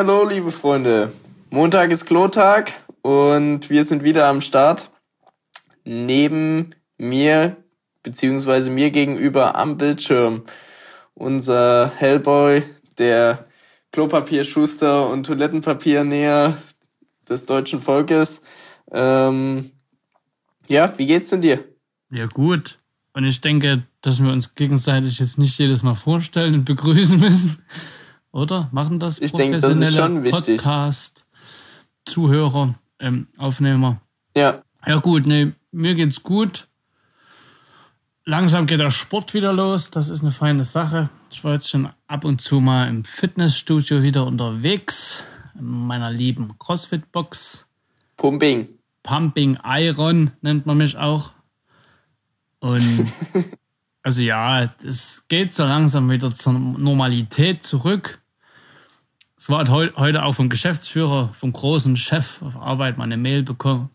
Hallihallo, liebe Freunde. Montag ist Klotag und wir sind wieder am Start. Neben mir, beziehungsweise mir gegenüber am Bildschirm, unser Hellboy, der Klopapierschuster und Toilettenpapiernäher des deutschen Volkes. Ähm, ja, wie geht's denn dir? Ja, gut. Und ich denke, dass wir uns gegenseitig jetzt nicht jedes Mal vorstellen und begrüßen müssen. Oder? Machen das ich denke, das ist schon. Podcast, Zuhörer, ähm, Aufnehmer. Ja. Ja, gut, nee, mir geht's gut. Langsam geht der Sport wieder los. Das ist eine feine Sache. Ich war jetzt schon ab und zu mal im Fitnessstudio wieder unterwegs. In meiner lieben CrossFit-Box. Pumping. Pumping Iron nennt man mich auch. Und also ja, es geht so langsam wieder zur Normalität zurück. Es war heute auch vom Geschäftsführer, vom großen Chef auf Arbeit mal eine Mail bekommen,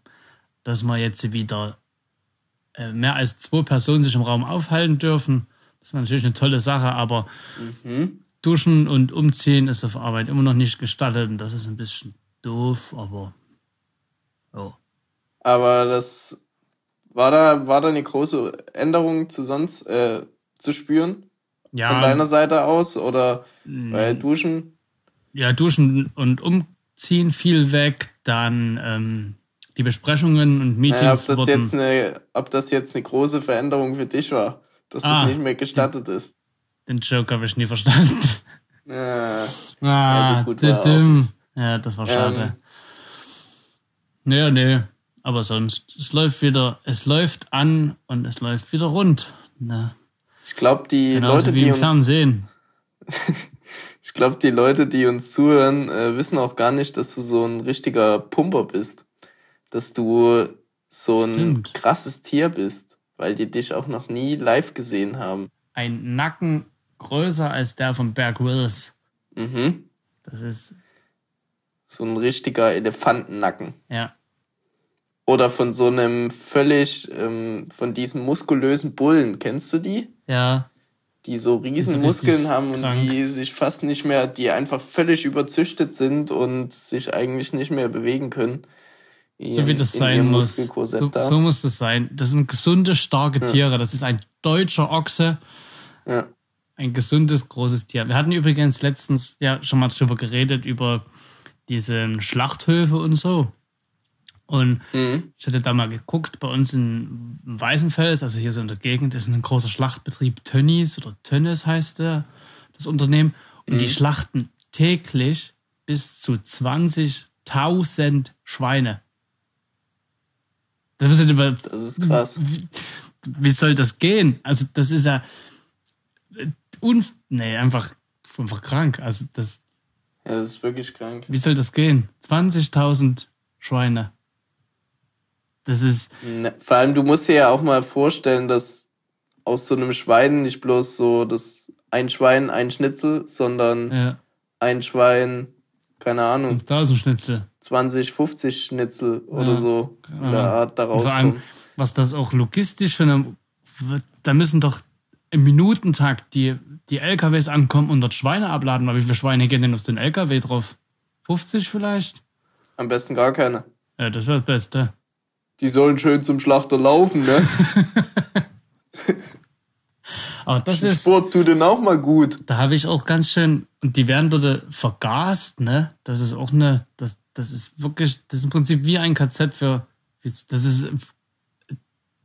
dass wir jetzt wieder äh, mehr als zwei Personen sich im Raum aufhalten dürfen. Das ist natürlich eine tolle Sache, aber mhm. Duschen und Umziehen ist auf Arbeit immer noch nicht gestattet und das ist ein bisschen doof, aber ja. Aber das war da, war da eine große Änderung zu sonst äh, zu spüren? Ja. Von deiner Seite aus oder bei hm. Duschen? Ja, Duschen und Umziehen viel weg, dann ähm, die Besprechungen und Meetings. Naja, ob, das wurden, jetzt eine, ob das jetzt eine große Veränderung für dich war, dass ah, es nicht mehr gestattet den, ist. Den Joke habe ich nie verstanden. Ja, ah, also gut war ja, das war schade. Ähm, nee, nee. Aber sonst, es läuft wieder, es läuft an und es läuft wieder rund. Ne? Ich glaube, die Genauso Leute, die uns. Fernsehen. ich glaube, die Leute, die uns zuhören, äh, wissen auch gar nicht, dass du so ein richtiger Pumper bist. Dass du so ein Stimmt. krasses Tier bist, weil die dich auch noch nie live gesehen haben. Ein Nacken größer als der von Berg Willis. Mhm. Das ist. So ein richtiger Elefantennacken. Ja. Oder von so einem völlig, ähm, von diesen muskulösen Bullen. Kennst du die? Ja. Die so riesen Muskeln haben und krank. die sich fast nicht mehr, die einfach völlig überzüchtet sind und sich eigentlich nicht mehr bewegen können. Ihren, so wie das sein muss. So, so, muss das sein. Das sind gesunde, starke ja. Tiere. Das ist ein deutscher Ochse. Ja. Ein gesundes, großes Tier. Wir hatten übrigens letztens ja schon mal drüber geredet, über diese Schlachthöfe und so. Und mhm. ich hatte da mal geguckt, bei uns in Weißenfels, also hier so in der Gegend, ist ein großer Schlachtbetrieb Tönnies oder Tönnes heißt der, das Unternehmen. Und mhm. die schlachten täglich bis zu 20.000 Schweine. Das ist, über, das ist krass. Wie, wie, soll das gehen? Also, das ist ja. Un, nee, einfach, einfach krank. Also, das. Ja, das ist wirklich krank. Wie soll das gehen? 20.000 Schweine. Das ist. Ne, vor allem, du musst dir ja auch mal vorstellen, dass aus so einem Schwein nicht bloß so das ein Schwein, ein Schnitzel, sondern ja. ein Schwein, keine Ahnung. 5000 Schnitzel. 20, 50 Schnitzel ja. oder so in der Art daraus Vor allem, was das auch logistisch für eine. Da müssen doch im Minutentakt die, die LKWs ankommen und dort Schweine abladen. Aber wie viele Schweine gehen denn auf den LKW drauf? 50 vielleicht? Am besten gar keine. Ja, das wäre das Beste. Die sollen schön zum Schlachter laufen, ne? Aber das ist. Sport tut denen auch mal gut. Da habe ich auch ganz schön, und die werden dort vergast, ne? Das ist auch eine, das, das ist wirklich, das ist im Prinzip wie ein KZ für, das ist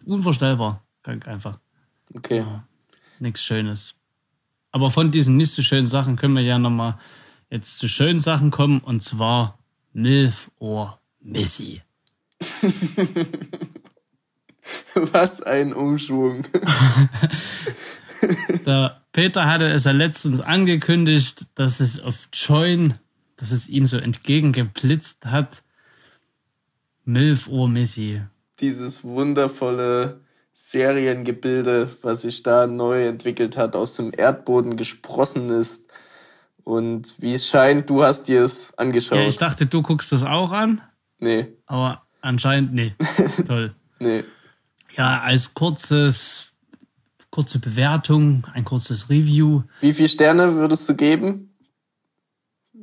unvorstellbar. Einfach. Okay. Ja, nichts Schönes. Aber von diesen nicht so schönen Sachen können wir ja nochmal jetzt zu schönen Sachen kommen, und zwar Milf or Missy. Was ein Umschwung. Der Peter hatte es ja letztens angekündigt, dass es auf Join, dass es ihm so entgegengeblitzt hat. Milf Ohr Missy. Dieses wundervolle Seriengebilde, was sich da neu entwickelt hat, aus dem Erdboden gesprossen ist. Und wie es scheint, du hast dir es angeschaut. Ja, ich dachte, du guckst das auch an. Nee. Aber Anscheinend, nee. Toll. nee. Ja, als kurzes, kurze Bewertung, ein kurzes Review. Wie viele Sterne würdest du geben?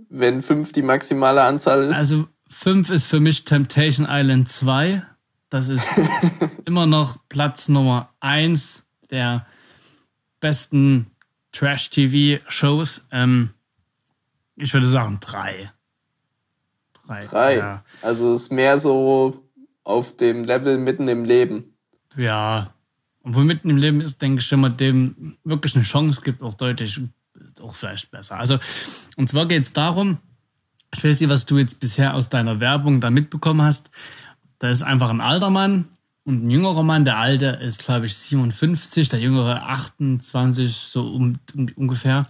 wenn fünf die maximale Anzahl ist? Also fünf ist für mich Temptation Island 2. Das ist immer noch Platz Nummer eins der besten Trash-TV-Shows. Ähm, ich würde sagen drei. Drei. Drei. Ja. Also ist mehr so auf dem Level mitten im Leben. Ja. Und wo mitten im Leben ist, denke ich, wenn man dem wirklich eine Chance gibt, auch deutlich, auch vielleicht besser. Also, und zwar geht es darum, ich weiß nicht, was du jetzt bisher aus deiner Werbung da mitbekommen hast. Da ist einfach ein alter Mann und ein jüngerer Mann. Der alte ist, glaube ich, 57, der jüngere 28, so um, um ungefähr.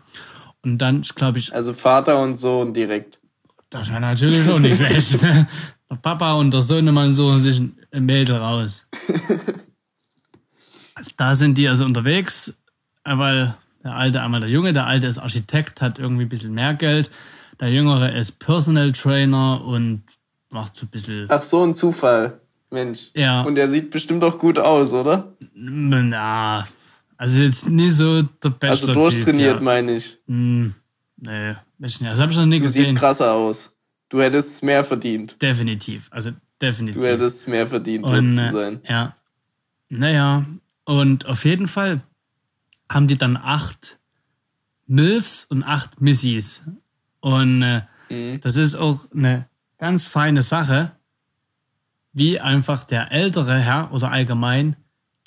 Und dann, glaube ich. Also Vater und Sohn direkt. Das wäre natürlich auch nicht schlecht. Ne? Der Papa und der Sohnemann suchen sich ein Mädel raus. da sind die also unterwegs, weil der Alte einmal der Junge, der Alte ist Architekt, hat irgendwie ein bisschen mehr Geld. Der Jüngere ist Personal Trainer und macht so ein bisschen. Ach, so ein Zufall. Mensch. Ja. Und er sieht bestimmt auch gut aus, oder? Na, also jetzt nie so der beste. Also durchtrainiert, ja. meine ich. Hm, nee, das habe ich noch nie du gesehen. Du siehst krasser aus. Du hättest mehr verdient. Definitiv, also definitiv. Du hättest mehr verdient, und, zu sein. Ja. Naja, und auf jeden Fall haben die dann acht Milfs und acht Missys. Und äh, mhm. das ist auch eine ganz feine Sache, wie einfach der ältere Herr oder allgemein,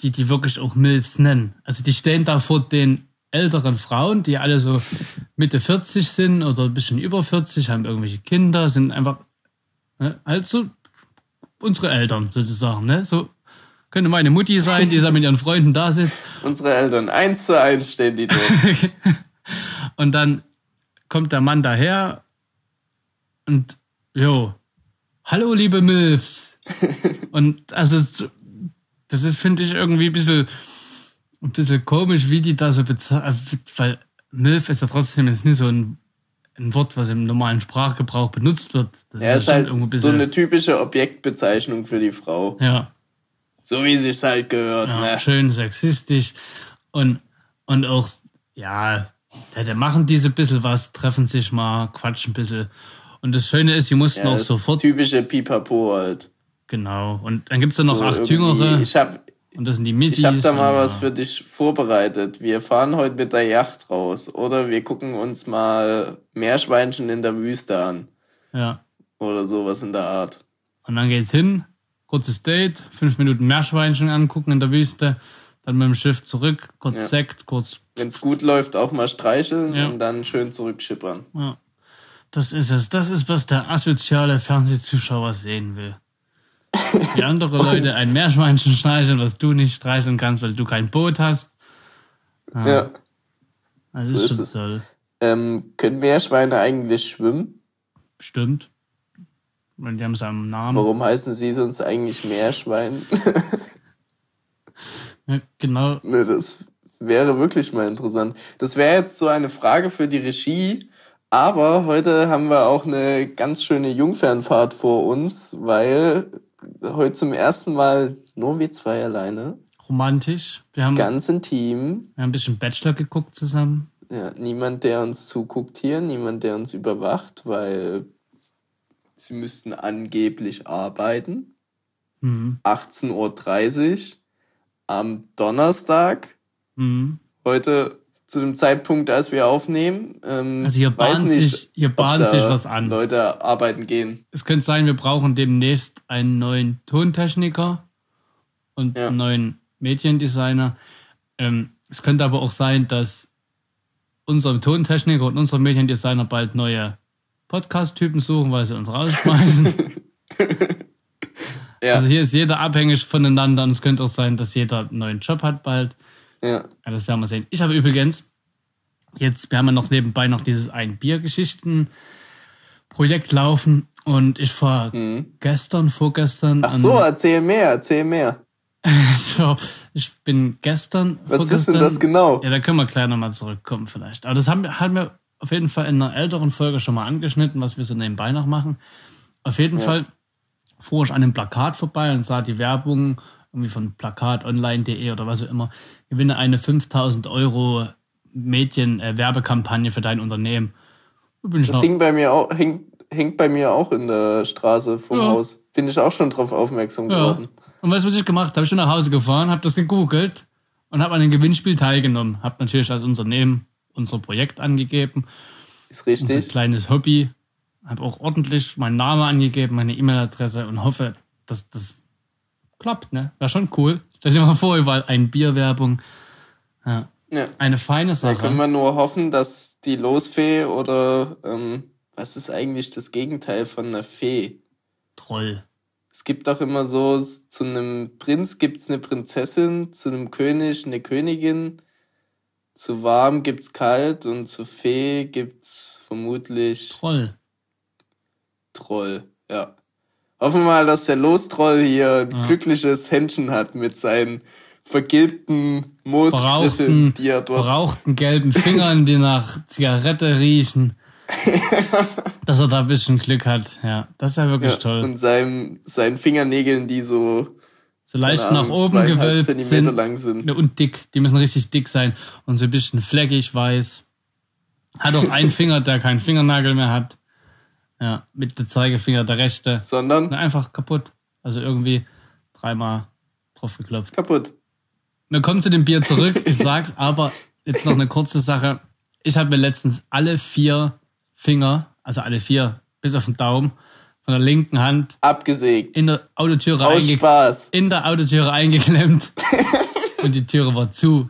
die die wirklich auch Milfs nennen. Also die stehen da vor den älteren Frauen, die alle so Mitte 40 sind oder ein bisschen über 40, haben irgendwelche Kinder, sind einfach ne, halt so unsere Eltern sozusagen. Ne? So könnte meine Mutti sein, die da mit ihren Freunden da sitzt. Unsere Eltern, eins zu eins stehen die dort. und dann kommt der Mann daher und jo, hallo liebe Milfs. und also das ist, finde ich, irgendwie ein bisschen, ein bisschen komisch, wie die da so bezahlen, weil Milf ist ja trotzdem jetzt nicht so ein, ein Wort, was im normalen Sprachgebrauch benutzt wird. Das ja, ist, halt so eine typische Objektbezeichnung für die Frau. Ja. So wie sich's halt gehört, ja, ne? Schön sexistisch und, und auch, ja, ja, die machen diese bisschen was, treffen sich mal, quatschen ein bisschen. Und das Schöne ist, sie mussten ja, auch sofort. Typische Pipapo halt. Genau. Und dann gibt's da noch so acht Jüngere. Ich hab, und das sind die Missys. Ich habe da mal was für dich vorbereitet. Wir fahren heute mit der Yacht raus. Oder wir gucken uns mal Meerschweinchen in der Wüste an. Ja. Oder sowas in der Art. Und dann geht's hin. Kurzes Date. Fünf Minuten Meerschweinchen angucken in der Wüste. Dann mit dem Schiff zurück. Kurz ja. Sekt, kurz. Wenn's gut läuft, auch mal streicheln ja. und dann schön zurückschippern. Ja. Das ist es. Das ist, was der asoziale Fernsehzuschauer sehen will. Wie andere Leute ein Meerschweinchen streicheln, was du nicht streicheln kannst, weil du kein Boot hast. Ah. Ja. Das ist so schon ist toll. Ähm, können Meerschweine eigentlich schwimmen? Stimmt. Weil die haben am Namen. Warum heißen sie sonst eigentlich Meerschwein? ja, genau. Ne, das wäre wirklich mal interessant. Das wäre jetzt so eine Frage für die Regie. Aber heute haben wir auch eine ganz schöne Jungfernfahrt vor uns, weil heute zum ersten Mal nur wir zwei alleine. Romantisch. Wir haben ganz intim. Wir haben ein bisschen Bachelor geguckt zusammen. Ja, niemand, der uns zuguckt hier, niemand, der uns überwacht, weil sie müssten angeblich arbeiten. Mhm. 18.30 Uhr am Donnerstag. Mhm. Heute zu dem Zeitpunkt, als wir aufnehmen. Ähm, also hier bahnt sich, hier bahnt sich was an. Leute arbeiten gehen. Es könnte sein, wir brauchen demnächst einen neuen Tontechniker und ja. einen neuen Mediendesigner. Ähm, es könnte aber auch sein, dass unser Tontechniker und unser Mediendesigner bald neue Podcast-Typen suchen, weil sie uns rausschmeißen. ja. Also hier ist jeder abhängig voneinander und es könnte auch sein, dass jeder einen neuen Job hat bald. Ja. Das werden wir sehen. Ich habe übrigens jetzt, wir haben ja noch nebenbei noch dieses Ein-Bier-Geschichten-Projekt laufen und ich war mhm. gestern, vorgestern. Ach so, erzähl mehr, erzähl mehr. ich, bin gestern. Was ist denn das genau? Ja, da können wir gleich nochmal zurückkommen vielleicht. Aber das haben, haben wir auf jeden Fall in einer älteren Folge schon mal angeschnitten, was wir so nebenbei noch machen. Auf jeden ja. Fall fuhr ich an einem Plakat vorbei und sah die Werbung irgendwie von plakatonline.de oder was auch immer, gewinne eine 5000 Euro Medien-Werbekampagne äh, für dein Unternehmen. Das hing bei mir auch, hängt, hängt bei mir auch in der Straße vom Ja. Haus. Bin ich auch schon drauf aufmerksam Ja. geworden. Und weißt du, was ich gemacht habe? Ich bin nach Hause gefahren, habe das gegoogelt und habe an dem Gewinnspiel teilgenommen. Habe natürlich als Unternehmen unser Projekt angegeben, Ist unser richtig. kleines Hobby. Habe auch ordentlich meinen Namen angegeben, meine E-Mail-Adresse und hoffe, dass das klappt. Ne? Wäre schon cool. Stell dir mal vor, überall ein Bierwerbung. Ja. Ja. Eine feine Da können Sache. wir nur hoffen, dass die Losfee oder ähm, was ist eigentlich das Gegenteil von einer Fee? Troll. Es gibt auch immer so, zu einem Prinz gibt's eine Prinzessin, zu einem König eine Königin, zu warm gibt's kalt und zu Fee gibt's vermutlich Troll. Troll. Ja. Hoffen wir mal, dass der Lostroll hier ein glückliches Händchen hat mit seinen vergilbten Moosgriffeln, die er dort verrauchten gelben Fingern, die nach Zigarette riechen. dass er da ein bisschen Glück hat. Ja, das ist ja wirklich ja, toll. und seinem, seinen Fingernägeln, die so So leicht keine nach Ahnung, oben gewölbt Zentimeter sind. lang sind. Ja, Und dick. Die müssen richtig dick sein. Und so ein bisschen fleckig weiß. Hat auch einen Finger, der keinen Fingernagel mehr hat. Ja, mit der Zeigefinger der rechte. Sondern einfach kaputt. Also irgendwie dreimal drauf geklopft. kaputt. Wir kommen zu dem Bier zurück. Ich sag's, aber jetzt noch eine kurze Sache. Ich habe mir letztens alle vier Finger, also alle vier, bis auf den Daumen, von der linken Hand Abgesägt. in der Autotüre, Spaß. in der Autotüre eingeklemmt. Und die Türe war zu.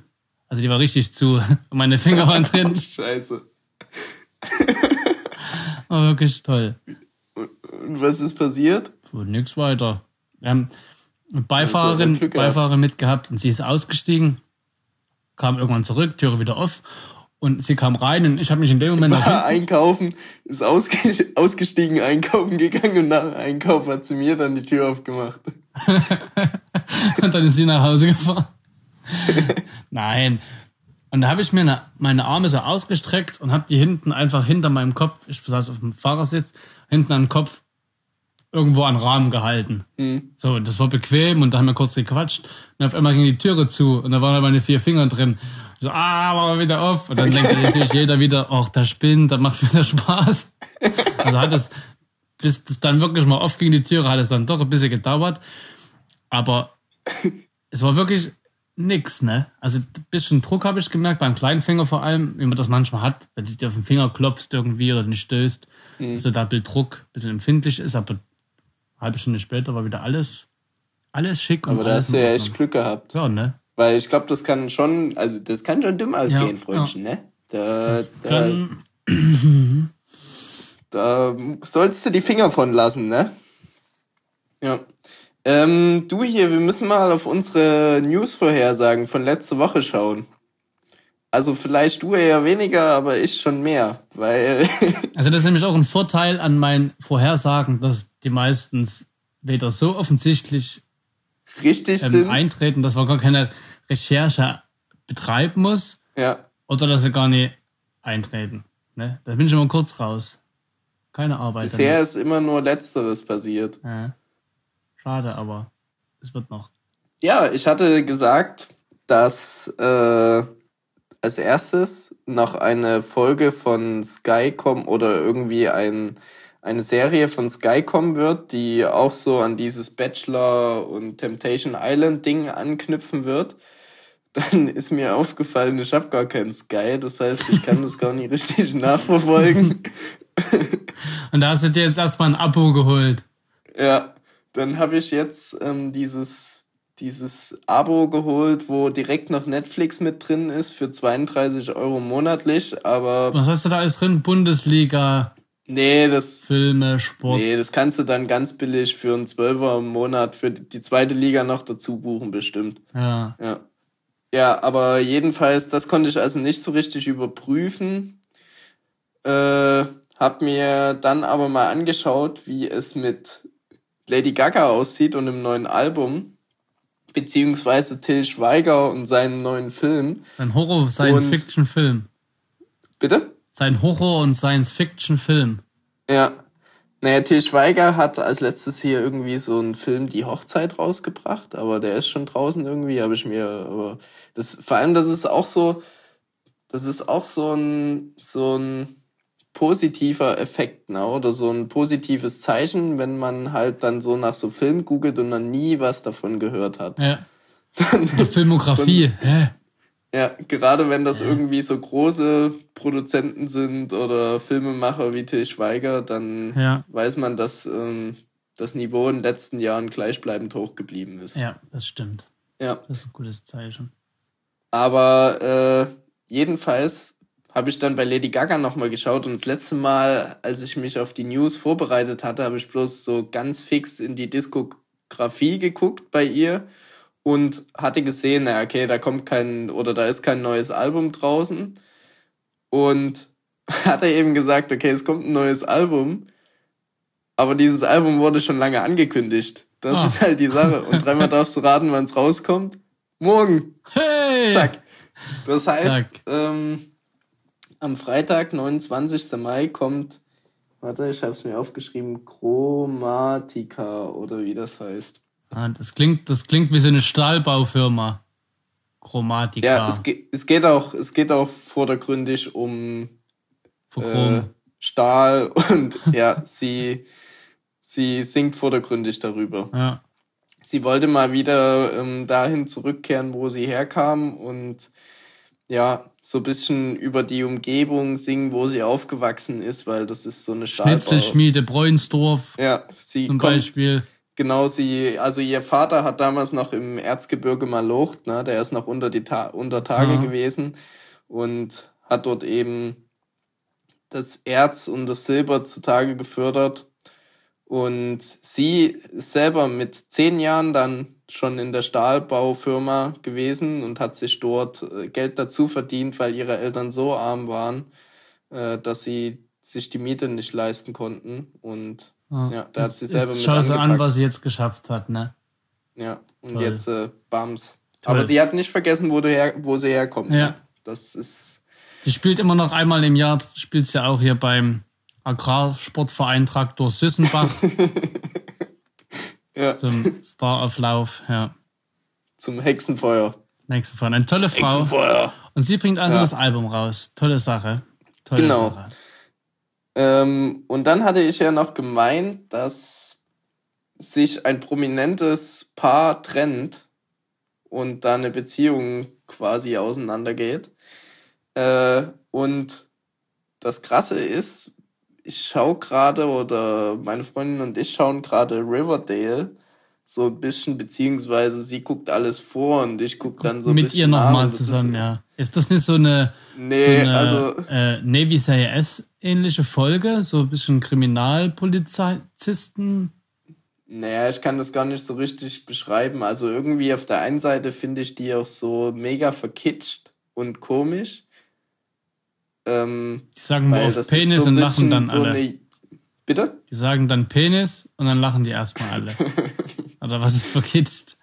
Also die war richtig zu. Und meine Finger waren drin. Scheiße. War wirklich toll. Und was ist passiert? Und nix weiter. Wir haben eine Also, Beifahrerin. Beifahrerin mitgehabt und sie ist ausgestiegen, kam irgendwann zurück, Türe wieder auf und sie kam rein und ich habe mich in dem Moment War einkaufen, ist ausge ausgestiegen, einkaufen gegangen und nach Einkauf hat sie mir dann die Tür aufgemacht. und dann ist sie nach Hause gefahren. Nein. Und da habe ich mir eine, meine Arme so ausgestreckt und habe die hinten einfach hinter meinem Kopf, ich saß auf dem Fahrersitz, hinten an den Kopf irgendwo an Rahmen gehalten. So, das war bequem und da haben wir kurz gequatscht. Und auf einmal ging die Türe zu und da waren meine vier Finger drin. Ich so, ah, machen wir wieder auf. Und dann denkt natürlich jeder wieder, ach, der spinnt, das macht wieder Spaß. Also hat es, bis das dann wirklich mal aufging, die Türe, hat es dann doch ein bisschen gedauert. Aber es war wirklich nix, ne? Also ein bisschen Druck habe ich gemerkt, beim kleinen Finger vor allem, wie man das manchmal hat, wenn du dir auf den Finger klopfst irgendwie oder nicht stößt, dass da ein bisschen Druck ein bisschen empfindlich ist, aber eine halbe Stunde später war wieder alles, alles schick und Aber da hast du ja echt Glück gehabt. Ja, ne? Weil ich glaube, das kann schon, also das kann schon dumm ausgehen, Ja, Freundchen, ne? Da, da, da sollst du die Finger von lassen, ne? Ja. Ähm, du hier, wir müssen mal auf unsere News-Vorhersagen von letzte Woche schauen. Also vielleicht du eher weniger, aber ich schon mehr, weil also das ist nämlich auch ein Vorteil an meinen Vorhersagen, dass die meistens weder so offensichtlich richtig ähm, sind. eintreten, dass man gar keine Recherche betreiben muss Ja, oder dass sie gar nicht eintreten. Ne? Da bin ich immer kurz raus. Keine Arbeit. bisher ist immer nur Letzteres passiert. Ja. Schade, aber es wird noch. Ja, ich hatte gesagt, dass äh, als erstes noch eine Folge von Sky kommen oder irgendwie ein, eine Serie von Sky kommen wird, die auch so an dieses Bachelor und Temptation Island Ding anknüpfen wird. Dann ist mir aufgefallen, ich habe gar keinen Sky, das heißt, ich kann das gar nicht richtig nachverfolgen. Und da hast du dir jetzt erstmal ein Abo geholt. Ja, dann habe ich jetzt ähm, dieses, dieses Abo geholt, wo direkt noch Netflix mit drin ist für 32 Euro monatlich. Aber Was hast du da alles drin? Bundesliga, nee, das, Filme, Sport. nee, das kannst du dann ganz billig für einen Zwölfer im Monat für die zweite Liga noch dazu buchen, bestimmt. Ja. Ja. Ja, aber jedenfalls, das konnte ich also nicht so richtig überprüfen. Äh, hab mir dann aber mal angeschaut, wie es mit Lady Gaga aussieht und im neuen Album, beziehungsweise Till Schweiger und seinem neuen Film. Ein Horror-Science-Fiction-Film. Bitte? Sein Horror- und Science-Fiction-Film. Ja. Naja, Till Schweiger hat als letztes hier irgendwie so einen Film Die Hochzeit rausgebracht, aber der ist schon draußen irgendwie, habe ich mir, aber das, vor allem, das ist auch so, das ist auch so ein, so ein positiver Effekt, ne? oder so ein positives Zeichen, wenn man halt dann so nach so Film googelt und dann nie was davon gehört hat. Ja. Dann, Filmografie, hä? Ja, gerade wenn das irgendwie so große Produzenten sind oder Filmemacher wie Till Schweiger, dann ja. weiß man, dass ähm, das Niveau in den letzten Jahren gleichbleibend hoch geblieben ist. Ja, das stimmt. Ja. Das ist ein gutes Zeichen. Aber äh, jedenfalls habe ich dann bei Lady Gaga nochmal geschaut und das letzte Mal, als ich mich auf die News vorbereitet hatte, habe ich bloß so ganz fix in die Diskografie geguckt bei ihr und hatte gesehen, na okay, da kommt kein oder da ist kein neues Album draußen und hat er eben gesagt, okay, es kommt ein neues Album, aber dieses Album wurde schon lange angekündigt. Das oh. ist halt die Sache. Und dreimal darfst du raten, wann es rauskommt. Morgen. Hey! Zack. Das heißt, ähm, am Freitag, 29. Mai, kommt, warte, ich habe es mir aufgeschrieben, Chromatica oder wie das heißt. Ah, das klingt, das klingt wie so eine Stahlbaufirma. Chromatica. Ja, es, geht, es geht auch, es geht auch vordergründig um äh, Stahl und ja, sie, sie singt vordergründig darüber. Ja. Sie wollte mal wieder ähm, dahin zurückkehren, wo sie herkam und ja, so ein bisschen über die Umgebung singen, wo sie aufgewachsen ist, weil das ist so eine Stahlbau. Schnitzelschmiede Bräunsdorf. Ja, sie zum kommt, Beispiel. Genau, sie, also ihr Vater hat damals noch im Erzgebirge Malocht, ne, der ist noch unter die Ta unter Tage ja. gewesen und hat dort eben das Erz und das Silber zutage gefördert. Und sie selber mit zehn Jahren dann schon in der Stahlbaufirma gewesen und hat sich dort äh, Geld dazu verdient, weil ihre Eltern so arm waren, äh, dass sie sich die Miete nicht leisten konnten. Und Ah, ja, da hat sie selber mit Schau sie an, was sie jetzt geschafft hat, ne? Ja, und Toll. jetzt äh, Bams. Toll. Aber sie hat nicht vergessen, wo, du her, wo sie herkommt. Ja. Ne? Das ist. Sie spielt immer noch einmal im Jahr, spielt sie ja auch hier beim Agrarsportverein Traktor Süssenbach. ja. Zum Starauflauf, ja. Zum Hexenfeuer. Hexenfeuer. Eine tolle Frau. Hexenfeuer. Und sie bringt also ja. das Album raus. Tolle Sache. Tolle genau. Sache. Ähm, und dann hatte ich ja noch gemeint, dass sich ein prominentes Paar trennt und da eine Beziehung quasi auseinandergeht. Äh, und das Krasse ist, ich schaue gerade oder meine Freundin und ich schauen gerade Riverdale so ein bisschen, beziehungsweise sie guckt alles vor und ich gucke dann so ein Mit bisschen. Mit ihr nochmal zusammen, ist, ja. Ist das nicht so eine, nee, so eine also, äh, Navy CIS ähnliche Folge? So ein bisschen Kriminalpolizisten? Naja, ich kann das gar nicht so richtig beschreiben. Also irgendwie auf der einen Seite finde ich die auch so mega verkitscht und komisch. Ähm, die sagen nur auf Penis so und lachen dann so alle. Eine... Bitte? Die sagen dann Penis und dann lachen die erstmal alle. Oder was ist verkitscht?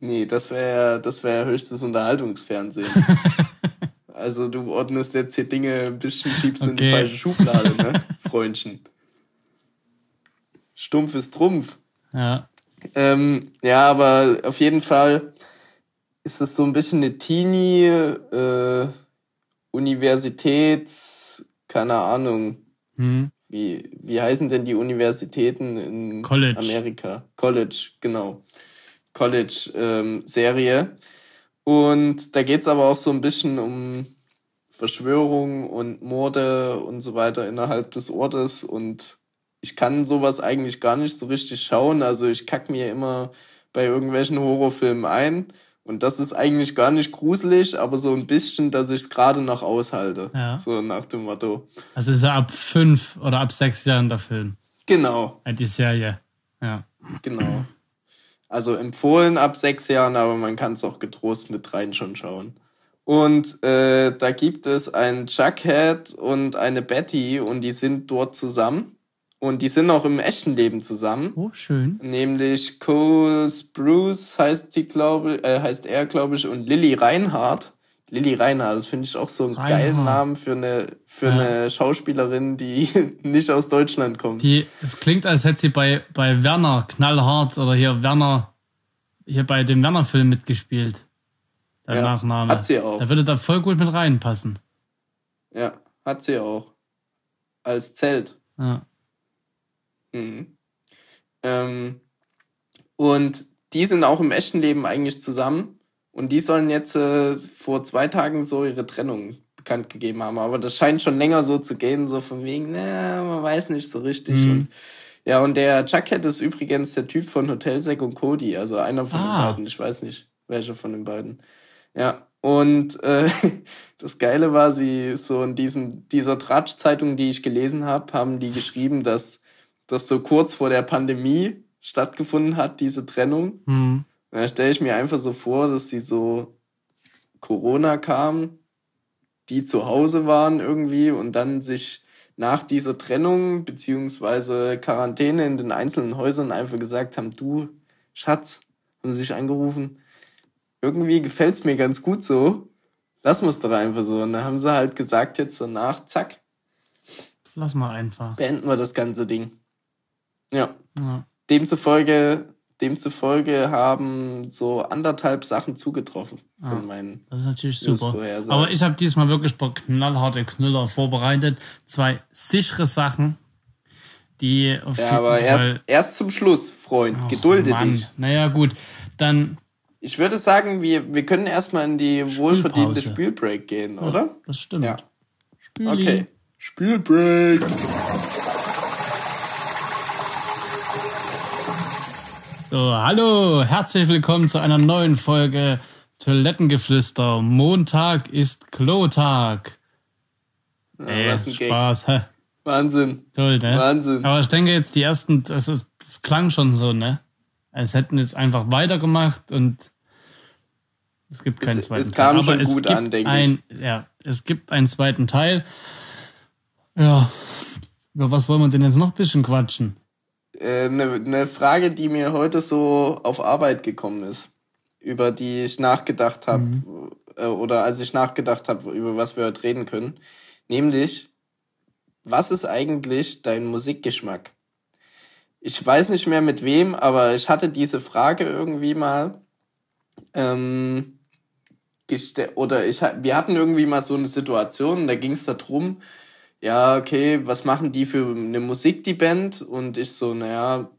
Nee, das wäre das wär höchstes Unterhaltungsfernsehen. also du ordnest jetzt hier Dinge ein bisschen, schiebst okay. in die falsche Schublade, ne, Freundchen. Stumpf ist Trumpf. Ja. Ähm, ja, aber auf jeden Fall ist es so ein bisschen eine Teenie äh, Universitäts, keine Ahnung. Hm. Wie, wie heißen denn die Universitäten in College. Amerika? College, genau. College-Serie. Ähm, und da geht's aber auch so ein bisschen um Verschwörung und Morde und so weiter innerhalb des Ortes. Und ich kann sowas eigentlich gar nicht so richtig schauen. Also ich kack mir immer bei irgendwelchen Horrorfilmen ein und das ist eigentlich gar nicht gruselig, aber so ein bisschen, dass ich es gerade noch aushalte. Ja. So nach dem Motto. Also ist er ab fünf oder ab sechs Jahren der Film. Genau. Die Serie. Ja. Genau. Also empfohlen ab sechs Jahren, aber man kann es auch getrost mit rein schon schauen. Und äh, da gibt es einen Chuckhead und eine Betty und die sind dort zusammen. Und die sind auch im echten Leben zusammen. Oh, schön. Nämlich Cole Spruce heißt die, glaube äh, heißt er, glaube ich, und Lilly Reinhardt. Lilly Reinhardt, das finde ich auch so einen Reinhardt. geilen Namen für eine für ja. eine Schauspielerin, die nicht aus Deutschland kommt. Die, es klingt, als hätte sie bei, bei Werner knallhart oder hier Werner, hier bei dem Werner-Film mitgespielt. Der ja, Nachname. Hat sie auch. Da würde da voll gut mit reinpassen. Ja, hat sie auch. als Zelt. Ja. Mhm. Ähm, und die sind auch im echten Leben eigentlich zusammen. Und die sollen jetzt äh, vor zwei Tagen so ihre Trennung bekannt gegeben haben. Aber das scheint schon länger so zu gehen, so von wegen, na, man weiß nicht so richtig. Mhm. Und, ja, und der Jughead ist übrigens der Typ von Hotelsack und Cody, also einer von Ah. den beiden. Ich weiß nicht, welcher von den beiden. Ja, und äh, das Geile war, sie so in diesem, dieser Tratsch-Zeitung, die ich gelesen habe, haben die geschrieben, dass das so kurz vor der Pandemie stattgefunden hat, diese Trennung. Hm. Und da stelle ich mir einfach so vor, dass die so Corona kam, die zu Hause waren irgendwie und dann sich nach dieser Trennung beziehungsweise Quarantäne in den einzelnen Häusern einfach gesagt haben, du, Schatz, haben sie sich angerufen, irgendwie gefällt's mir ganz gut so, lass uns doch einfach so. Und dann haben sie halt gesagt jetzt danach, zack, Lass mal einfach. beenden wir das ganze Ding. Ja. Ja. Demzufolge, demzufolge haben so anderthalb Sachen zugetroffen von Ah. meinen. Das ist natürlich super. Aber ich habe diesmal wirklich ein paar knallharte Knüller vorbereitet. Zwei sichere Sachen, die auf Ja, aber erst, erst zum Schluss, Freund. Och, Gedulde Mann. dich. Naja, gut. Dann. Ich würde sagen, wir, wir können erstmal in die wohlverdiente Spielpause. Spielbreak gehen, oder? Das stimmt. Ja. Spüli. Okay. Spielbreak. So, hallo, herzlich willkommen zu einer neuen Folge Toilettengeflüster. Montag ist Klotag. Ja, Ey, was ein Gag. Spaß. hä? Wahnsinn. Toll, ne? Wahnsinn. Aber ich denke jetzt die ersten, das, ist, das klang schon so, ne? Es hätten jetzt einfach weitergemacht und es gibt keinen Es- zweiten es kam Teil. schon gut an, denke ein, Ja, es gibt einen zweiten Teil. Ja, über was wollen wir denn jetzt noch ein bisschen quatschen? Eine äh, ne Frage, die mir heute so auf Arbeit gekommen ist, über die ich nachgedacht habe, Mhm. äh, oder als ich nachgedacht habe, über was wir heute reden können. Nämlich, was ist eigentlich dein Musikgeschmack? Ich weiß nicht mehr mit wem, aber ich hatte diese Frage irgendwie mal. Ähm, geste- oder ich, wir hatten irgendwie mal so eine Situation, da ging es darum, ja, okay, was machen die für eine Musik, die Band? Und ich so, naja,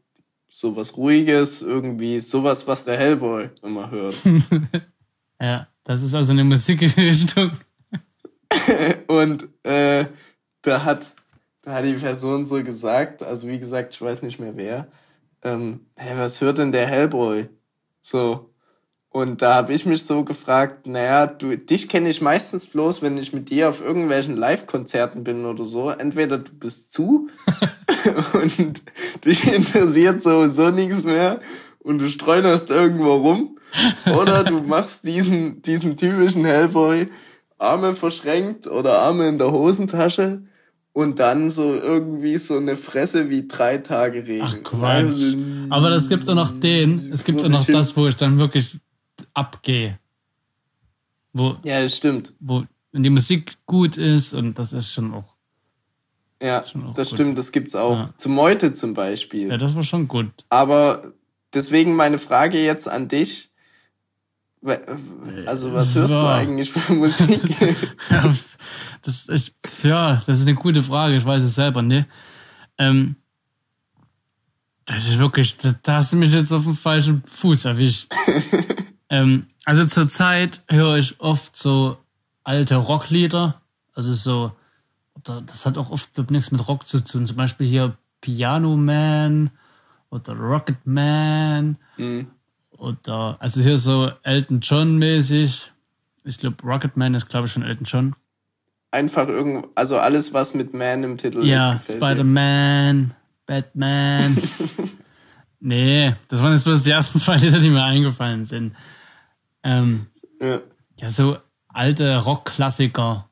sowas Ruhiges, irgendwie sowas, was der Hellboy immer hört. Ja, das ist also eine Musikrichtung. Und äh, da hat da hat die Person so gesagt, also wie gesagt, ich weiß nicht mehr wer, ähm, hey, was hört denn der Hellboy? So. Und da habe ich mich so gefragt, naja, du, dich kenne ich meistens bloß, wenn ich mit dir auf irgendwelchen Live-Konzerten bin oder so. Entweder du bist zu und dich interessiert sowieso nichts mehr und du streunerst irgendwo rum. Oder du machst diesen, diesen typischen Hellboy, Arme verschränkt oder Arme in der Hosentasche und dann so irgendwie so eine Fresse wie drei Tage Regen. Ach Quatsch. Aber es gibt auch noch den, es gibt auch noch das, wo ich dann wirklich abgehe. Wo, Ja, das stimmt. wo, wenn die Musik gut ist und das ist schon auch, Ja, Schon auch das gut. stimmt, das gibt's auch. Ja. Zu Meute zum Beispiel. ja, das war schon gut. Aber deswegen meine Frage jetzt an dich. We- Also, was hörst du Ja. eigentlich für Musik? Ja, das ist, ja, das ist eine gute Frage, ich weiß es selber, ne? Ähm, das ist wirklich, da, hast du mich jetzt auf dem falschen Fuß erwischt. ähm, also zurzeit höre ich oft so alte Rocklieder, also so, oder das hat auch oft nichts mit Rock zu tun, zum Beispiel hier Piano Man oder Rocket Man Hm. oder, also hier so Elton John mäßig. Ich glaube, Rocketman ist, glaube ich, von Elton John. Einfach irgend, also alles, was mit Man im Titel Ja, ist, gefällt dir. Spider-Man, Batman. nee, das waren jetzt bloß die ersten zwei Lieder, die mir eingefallen sind. Ähm, Ja. ja, so alte Rockklassiker.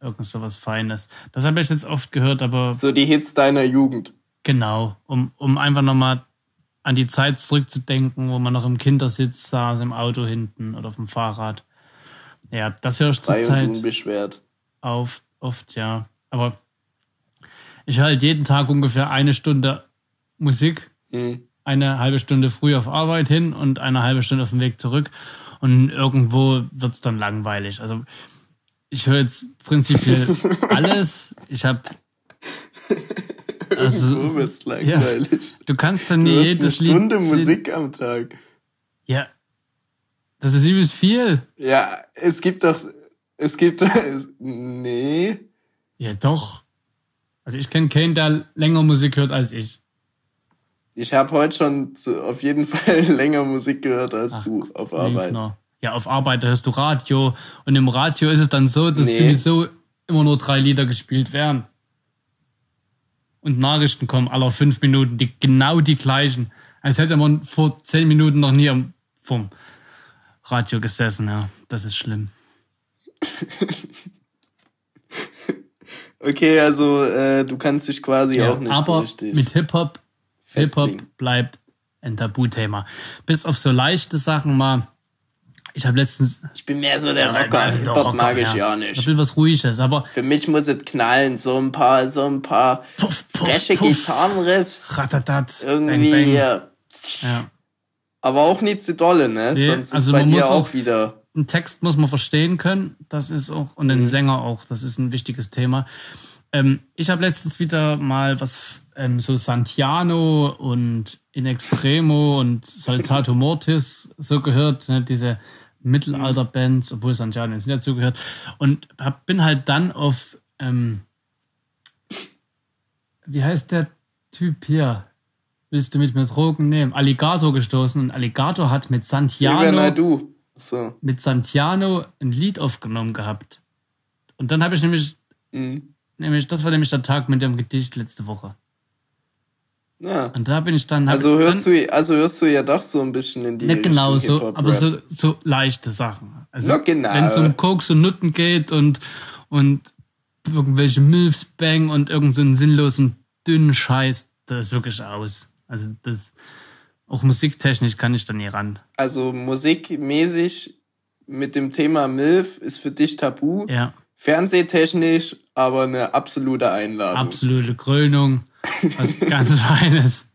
Irgend so was Feines. Das habe ich jetzt oft gehört, aber So die Hits deiner Jugend. genau, um, um einfach nochmal an die Zeit zurückzudenken, wo man noch im Kindersitz saß, im Auto hinten oder auf dem Fahrrad. Ja, das höre ich Frei und zurzeit unbeschwert. auf, oft, ja. Aber ich höre halt jeden Tag ungefähr eine Stunde Musik, Hm. eine halbe Stunde früh auf Arbeit hin und eine halbe Stunde auf dem Weg zurück. Und irgendwo wird's dann langweilig. Also ich höre jetzt prinzipiell alles. Ich habe Also, Irgendwo wird's langweilig. du kannst dann Du hast jedes eine Lied. Stunde Musik am Tag. Ja. Das ist übelst viel. Ja, es gibt doch, es gibt, nee. Ja, doch. Also ich kenne keinen, der länger Musik hört als ich. Ich habe heute schon zu, auf jeden Fall länger Musik gehört als du auf Arbeit. Lügner. Ja, auf Arbeit hörst du Radio. Und im Radio ist es dann so, dass Nee. sowieso immer nur drei Lieder gespielt werden. Und Nachrichten kommen aller fünf Minuten, die genau die gleichen. Als hätte man vor zehn Minuten noch nie am, vom Radio gesessen. Ja, das ist schlimm. Okay, also äh, du kannst dich quasi Ja, auch nicht so aber richtig mit Hip-Hop. Hip-Hop bleibt ein Tabuthema. Bis auf so leichte Sachen mal. Ich habe letztens. Ich bin mehr so der Ja, Rocker. der Hip-Hop Rocker, mag ich ja. ja Ich nicht. will was Ruhiges, aber Für mich muss es knallen, so ein paar, so ein paar Puff, puff, frische puff. Gitarrenriffs. Ratatat. Irgendwie, bang, bang. ja. Ja. aber auch nicht zu dolle, ne? Nee, Sonst ist also bei man dir muss auch auch- wieder. Den Text muss man verstehen können. Das ist auch, und Mhm. den Sänger auch. Das ist ein wichtiges Thema. Ähm, ich habe letztens wieder mal was, ähm, so Santiano und In Extremo und Saltato Mortis so gehört, ne, diese Mittelalter-Bands, obwohl Santiano jetzt nicht dazu gehört. Und hab, bin halt dann auf, ähm, wie heißt der Typ hier? Willst du mit mir Drogen nehmen? Alligator gestoßen und Alligator hat mit Santiano. So. mit Santiano ein Lied aufgenommen gehabt. Und dann habe ich nämlich, Mhm. nämlich, das war nämlich der Tag mit dem Gedicht letzte Woche. Ja. Und da bin ich dann. Also hörst dann, du, also hörst du ja doch so ein bisschen in die Nicht genau Richtung so, Hip-Hop, aber so, so leichte Sachen. Also, Na genau. wenn es um Koks und Nutten geht und, und irgendwelche Milfs bang und irgend so einen sinnlosen, dünnen Scheiß, das ist wirklich aus. Also, das, auch musiktechnisch kann ich da nie ran. Also musikmäßig mit dem Thema MILF ist für dich tabu. Ja, Fernsehtechnisch aber eine absolute Einladung. absolute Krönung. Was ganz Feines.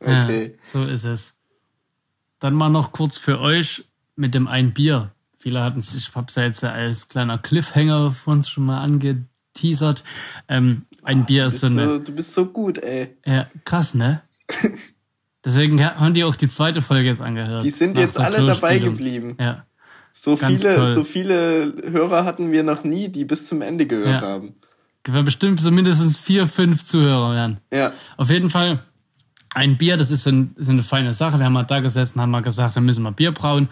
Okay. Ja, so ist es. Dann mal noch kurz für euch mit dem ein Bier. Viele hatten es, ich hab's ja jetzt als kleiner Cliffhanger von uns schon mal angeteasert. Ähm, ein Bier Du ist so eine. so, du bist so gut, ey. Ja, krass, ne? Deswegen haben die auch die zweite Folge jetzt angehört. Die sind jetzt alle dabei geblieben. Ja, So Ganz viele, toll. so viele Hörer hatten wir noch nie, die bis zum Ende gehört Ja. haben. wir bestimmt so mindestens vier, fünf Zuhörer werden. Ja. Auf jeden Fall ein Bier, das ist ein, so eine feine Sache. Wir haben mal da gesessen, haben mal gesagt, wir müssen mal Bier brauen.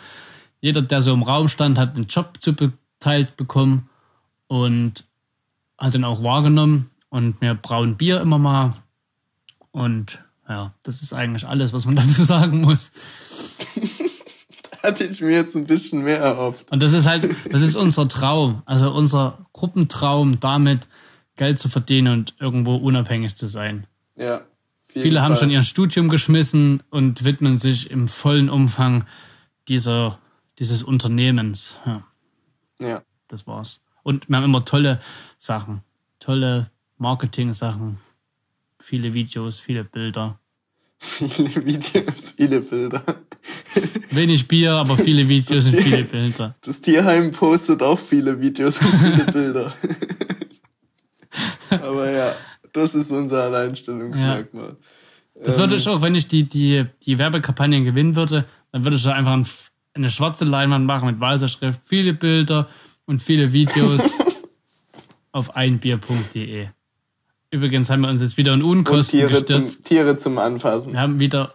Jeder, der so im Raum stand, hat einen Job zugeteilt bekommen und hat den auch wahrgenommen. Und wir brauen Bier immer mal. Und ja, das ist eigentlich alles, was man dazu sagen muss. Hatte ich mir jetzt ein bisschen mehr erhofft. Und das ist halt, das ist unser Traum. Also unser Gruppentraum, damit Geld zu verdienen und irgendwo unabhängig zu sein. Ja. Viele haben Fall. schon ihr Studium geschmissen und widmen sich im vollen Umfang dieser, dieses Unternehmens. Ja, Ja. das war's. Und wir haben immer tolle Sachen, tolle Marketing-Sachen, viele Videos, viele Bilder. Viele Videos, viele Bilder. Wenig Bier, aber viele Videos und viele Bilder. Das Tierheim postet auch viele Videos und viele Bilder. Aber ja, das ist unser Alleinstellungsmerkmal. Das würde ich auch, wenn ich die, die, die Werbekampagnen gewinnen würde, dann würde ich da einfach ein, eine schwarze Leinwand machen mit weißer Schrift, viele Bilder und viele Videos auf einbier.de. Übrigens haben wir uns jetzt wieder in Und Unkosten Tiere zum, gestürzt. Tiere zum Anfassen. Wir haben wieder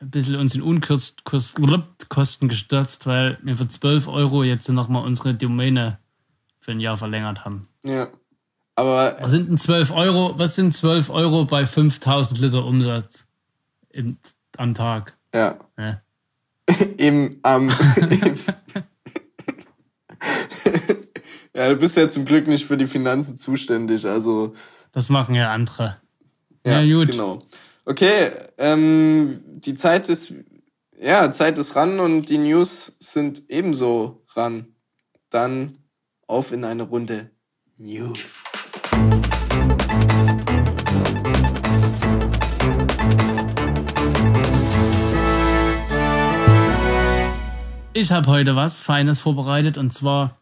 ein bisschen uns in Unkosten gestürzt, weil wir für 12 Euro jetzt nochmal unsere Domäne für ein Jahr verlängert haben. Ja. Aber Was sind denn 12 Euro? Was sind 12 Euro bei 5000 Liter Umsatz im, am Tag? ja, Ja. im am im, Ja, du bist ja zum Glück nicht für die Finanzen zuständig, also Das machen ja andere. ja, Ja, gut. genau. Okay, ähm, die Zeit ist ja, Zeit ist ran und die News sind ebenso ran. Dann auf in eine Runde News. Ich habe heute was Feines vorbereitet und zwar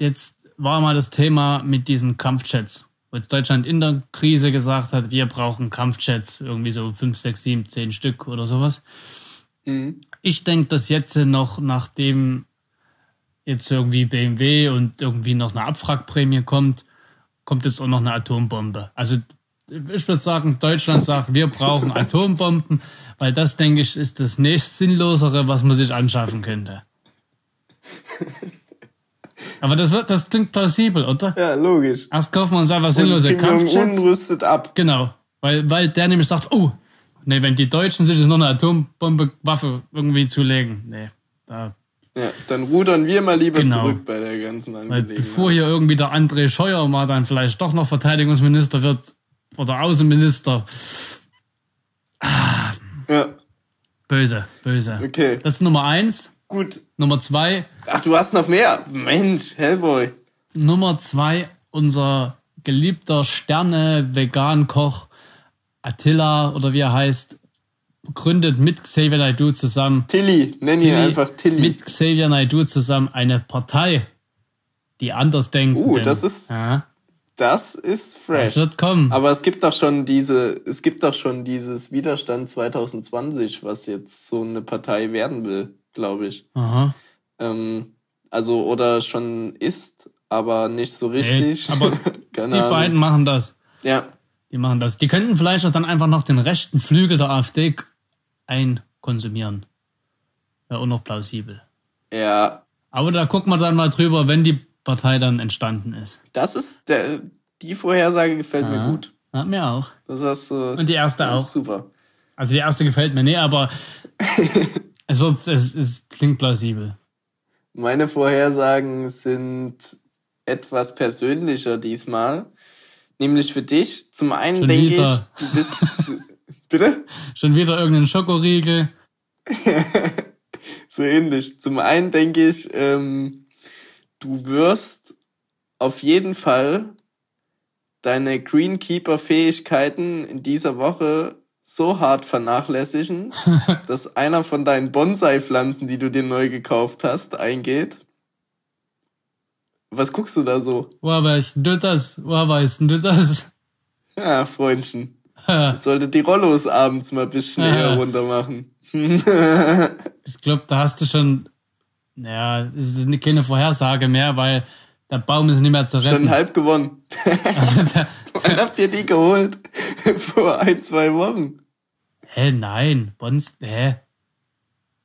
jetzt war mal das Thema mit diesen Kampfchats, jetzt Deutschland in der Krise gesagt hat, wir brauchen Kampfjets, irgendwie so 5, 6, 7, 10 Stück oder sowas. Mhm. Ich denke, dass jetzt noch, nachdem jetzt irgendwie BMW und irgendwie noch eine Abwrackprämie kommt, kommt jetzt auch noch eine Atombombe. Also ich würde sagen, Deutschland sagt, wir brauchen Atombomben, weil das, denke ich, ist das nächst Sinnlosere, was man sich anschaffen könnte. Aber das, wird, das klingt plausibel, oder? Ja, logisch. Erst kaufen wir uns einfach Und sinnlose Kampfjets. rüstet ab. Genau, weil, weil der nämlich sagt, oh, nee, wenn die Deutschen sich jetzt noch eine Atombombe-Waffe irgendwie zulegen, nee, da Ja, dann rudern wir mal lieber Genau. zurück bei der ganzen Weil Angelegenheit. bevor hier irgendwie der André Scheuer mal dann vielleicht doch noch Verteidigungsminister wird oder Außenminister. ja, Böse, böse. okay. Das ist Nummer eins. Gut. Nummer zwei, Ach, du hast noch mehr. Mensch, Hellboy. Nummer zwei, unser geliebter Sterne-Vegan-Koch Attila oder wie er heißt, gründet mit Xavier Naidoo zusammen Tilly, nenn ihn Tilly- einfach Tilly. mit Xavier Naidoo zusammen eine Partei, die anders denkt. Uh, das ist ja, das ist fresh. das wird kommen. Aber es gibt doch schon diese, es gibt doch schon dieses Widerstand 2020, was jetzt so eine Partei werden will, glaube ich. Aha. Ähm, also, oder schon ist, aber nicht so richtig. aber Keine Die Ahnung. beiden machen das. Ja, Die machen das. Die könnten vielleicht auch dann einfach noch den rechten Flügel der AfD einkonsumieren. Wäre auch noch plausibel. ja. Aber da gucken wir dann mal drüber, wenn die Partei dann entstanden ist. Das ist der, die Vorhersage gefällt mir Ja. gut. Hat mir auch. Das hast du. Und die erste auch. Super. Also die erste gefällt mir nicht, aber es wird, es, es klingt plausibel. Meine Vorhersagen sind etwas persönlicher diesmal. Nämlich für dich. Zum einen Schon denke ich, wieder. du bist. Du, bitte? Schon wieder irgendein Schokoriegel. So ähnlich. Zum einen denke ich, ähm, du wirst auf jeden Fall deine Greenkeeper-Fähigkeiten in dieser Woche so hart vernachlässigen, dass einer von deinen Bonsai-Pflanzen, die du dir neu gekauft hast, eingeht. Was guckst du da so? Woher weißt du das? Woher weißt du das? Ja, Freundchen. Ich sollte die Rollos abends mal ein bisschen eher runter machen. Ich glaube, da hast du schon, ja, es ist keine Vorhersage mehr, weil der Baum ist nicht mehr zu Schon retten. halb gewonnen. Also da, Wann habt ihr die geholt? Vor ein, zwei Wochen. hä, nein, Bons, hä?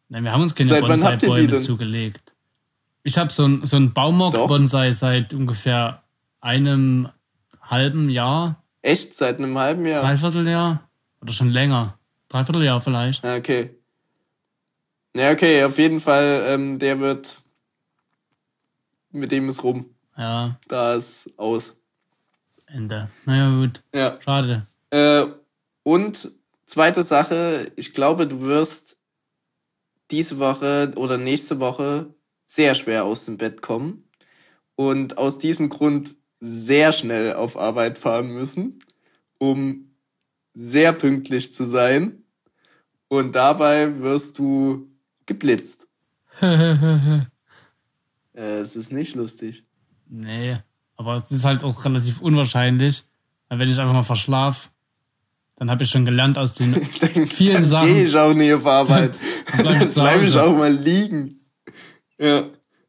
Nein, wir haben uns keine Bonsai-Bäume zugelegt. Ich habe so ein, so ein Baumock-Bonsai seit ungefähr einem halben Jahr, Echt? Seit einem halben Jahr? Dreivierteljahr oder schon länger. Dreivierteljahr vielleicht. Ja, okay. Ja, okay, auf jeden Fall, ähm, der wird. Mit dem ist rum. Ja, Da ist aus. Ende. Naja, gut. Ja. Schade. Äh, und zweite Sache, ich glaube, du wirst diese Woche oder nächste Woche sehr schwer aus dem Bett kommen und aus diesem Grund sehr schnell auf Arbeit fahren müssen, um sehr pünktlich zu sein. Und dabei wirst du geblitzt. äh, es ist nicht lustig. Nee, aber es ist halt auch relativ unwahrscheinlich, weil wenn ich einfach mal verschlaf, dann habe ich schon gelernt aus den Dann, Vielen dann Sachen. gehe ich auch nie auf Arbeit. Dann bleib ich bleibe ich auch mal liegen. Ja.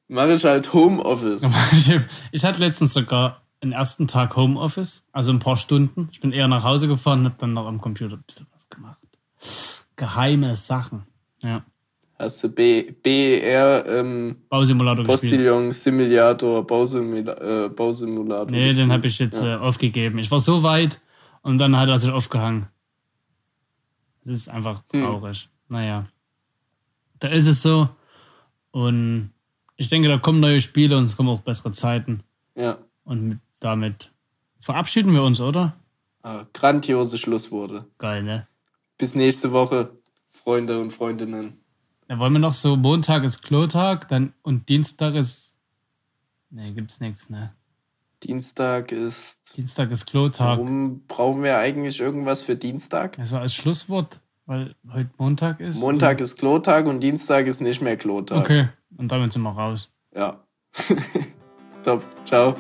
Mache ich halt Homeoffice. Ich, ich hatte letztens sogar den ersten Tag Homeoffice, also ein paar Stunden. Ich bin eher nach Hause gefahren und habe dann noch am Computer ein bisschen was gemacht. Geheime Sachen. Ja. Hast du B, BR, ähm, Bausimulator gespielt. Postillon, Simulator, Bausimula äh, Bausimulator. Nee, den gespielt. habe ich jetzt äh, aufgegeben. Ich war so weit und dann hat er sich aufgehangen. Das ist einfach Hm. traurig. Naja. Da ist es so. Und ich denke, da kommen neue Spiele und es kommen auch bessere Zeiten. Ja. Und mit, damit verabschieden wir uns, oder? Ah, grandiose Schlussworte. Geil, ne? Bis nächste Woche, Freunde und Freundinnen. Dann wollen wir noch so, Montag ist Klotag, dann und Dienstag ist. Ne, gibt's nichts, ne? Dienstag ist. Dienstag ist Klotag. Warum brauchen wir eigentlich irgendwas für Dienstag? War als Schlusswort, weil heute Montag ist. Montag ist Klotag und Dienstag ist nicht mehr Klotag. Okay, und damit sind wir raus. Ja. Top. Ciao.